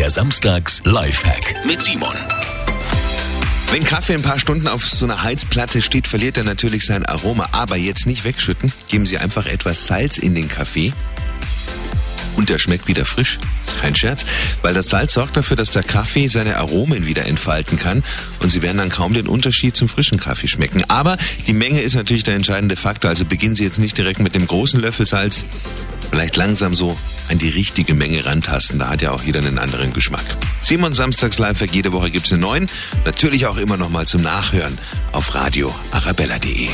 Der Samstags Lifehack mit Simon. Wenn Kaffee ein paar Stunden auf so einer Heizplatte steht, verliert er natürlich sein Aroma. Aber jetzt nicht wegschütten. Geben Sie einfach etwas Salz in den Kaffee. Und der schmeckt wieder frisch. Ist kein Scherz. Weil das Salz sorgt dafür, dass der Kaffee seine Aromen wieder entfalten kann. Und Sie werden dann kaum den Unterschied zum frischen Kaffee schmecken. Aber die Menge ist natürlich der entscheidende Faktor. Also beginnen Sie jetzt nicht direkt mit dem großen Löffel Salz. Vielleicht langsam so an die richtige Menge rantasten. Da hat ja auch jeder einen anderen Geschmack. Simon Samstags Live, jede Woche gibt's einen neuen. Natürlich auch immer noch mal zum Nachhören auf radio arabella.de.